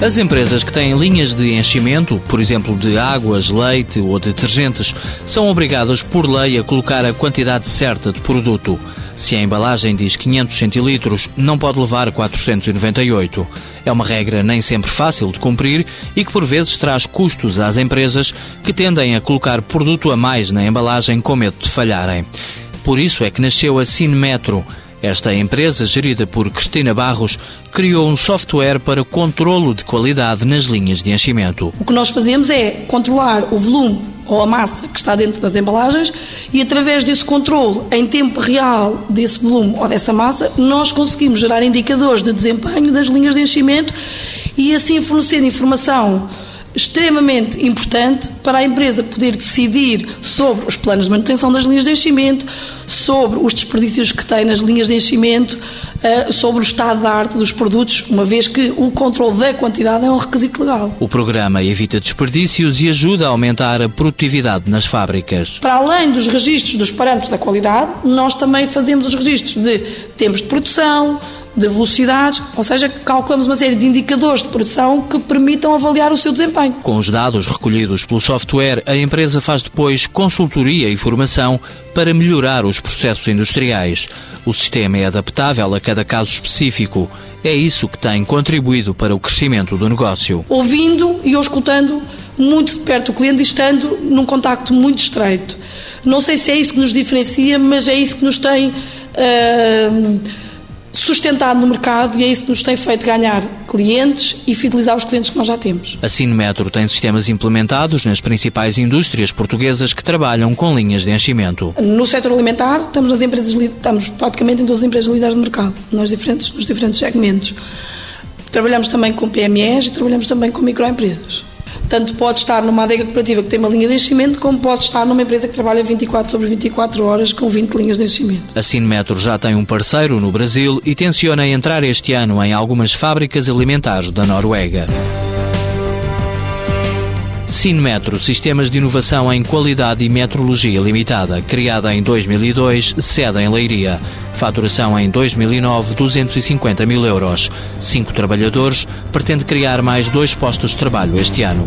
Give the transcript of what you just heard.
As empresas que têm linhas de enchimento, por exemplo de águas, leite ou detergentes, são obrigadas por lei a colocar a quantidade certa de produto. Se a embalagem diz 500 centilitros, não pode levar 498. É uma regra nem sempre fácil de cumprir e que por vezes traz custos às empresas que tendem a colocar produto a mais na embalagem com medo de falharem. Por isso é que nasceu a Cinemetro, esta empresa, gerida por Cristina Barros, criou um software para controlo de qualidade nas linhas de enchimento. O que nós fazemos é controlar o volume ou a massa que está dentro das embalagens e através desse controle em tempo real desse volume ou dessa massa, nós conseguimos gerar indicadores de desempenho das linhas de enchimento e assim fornecer informação extremamente importante para a empresa poder decidir sobre os planos de manutenção das linhas de enchimento, sobre os desperdícios que tem nas linhas de enchimento, eh, sobre o estado da arte dos produtos, uma vez que o controle da quantidade é um requisito legal. O programa evita desperdícios e ajuda a aumentar a produtividade nas fábricas. Para além dos registros dos parâmetros da qualidade, nós também fazemos os registros de tempos de produção, de velocidades, ou seja, calculamos uma série de indicadores de produção que permitam avaliar o seu desempenho. Com os dados recolhidos pelo software, a empresa faz depois consultoria e formação para melhorar os processos industriais. O sistema é adaptável a cada caso específico. É isso que tem contribuído para o crescimento do negócio. Ouvindo e escutando muito de perto o cliente e estando num contacto muito estreito. Não sei se é isso que nos diferencia, mas é isso que nos tem. Uh, sustentado no mercado e é isso que nos tem feito ganhar clientes e fidelizar os clientes que nós já temos. A Cinemetro tem sistemas implementados nas principais indústrias portuguesas que trabalham com linhas de enchimento. No setor alimentar, estamos, nas empresas, estamos praticamente em todas as empresas líderes do mercado, nos diferentes, nos diferentes segmentos. Trabalhamos também com PMEs e trabalhamos também com microempresas. Tanto pode estar numa adega cooperativa que tem uma linha de enchimento, como pode estar numa empresa que trabalha 24 sobre 24 horas com 20 linhas de enchimento. A Cinemetro já tem um parceiro no Brasil e tenciona entrar este ano em algumas fábricas alimentares da Noruega. Cinemetro, sistemas de inovação em qualidade e metrologia limitada, criada em 2002, sede em Leiria. Faturação em 2009, 250 mil euros. Cinco trabalhadores, pretende criar mais dois postos de trabalho este ano.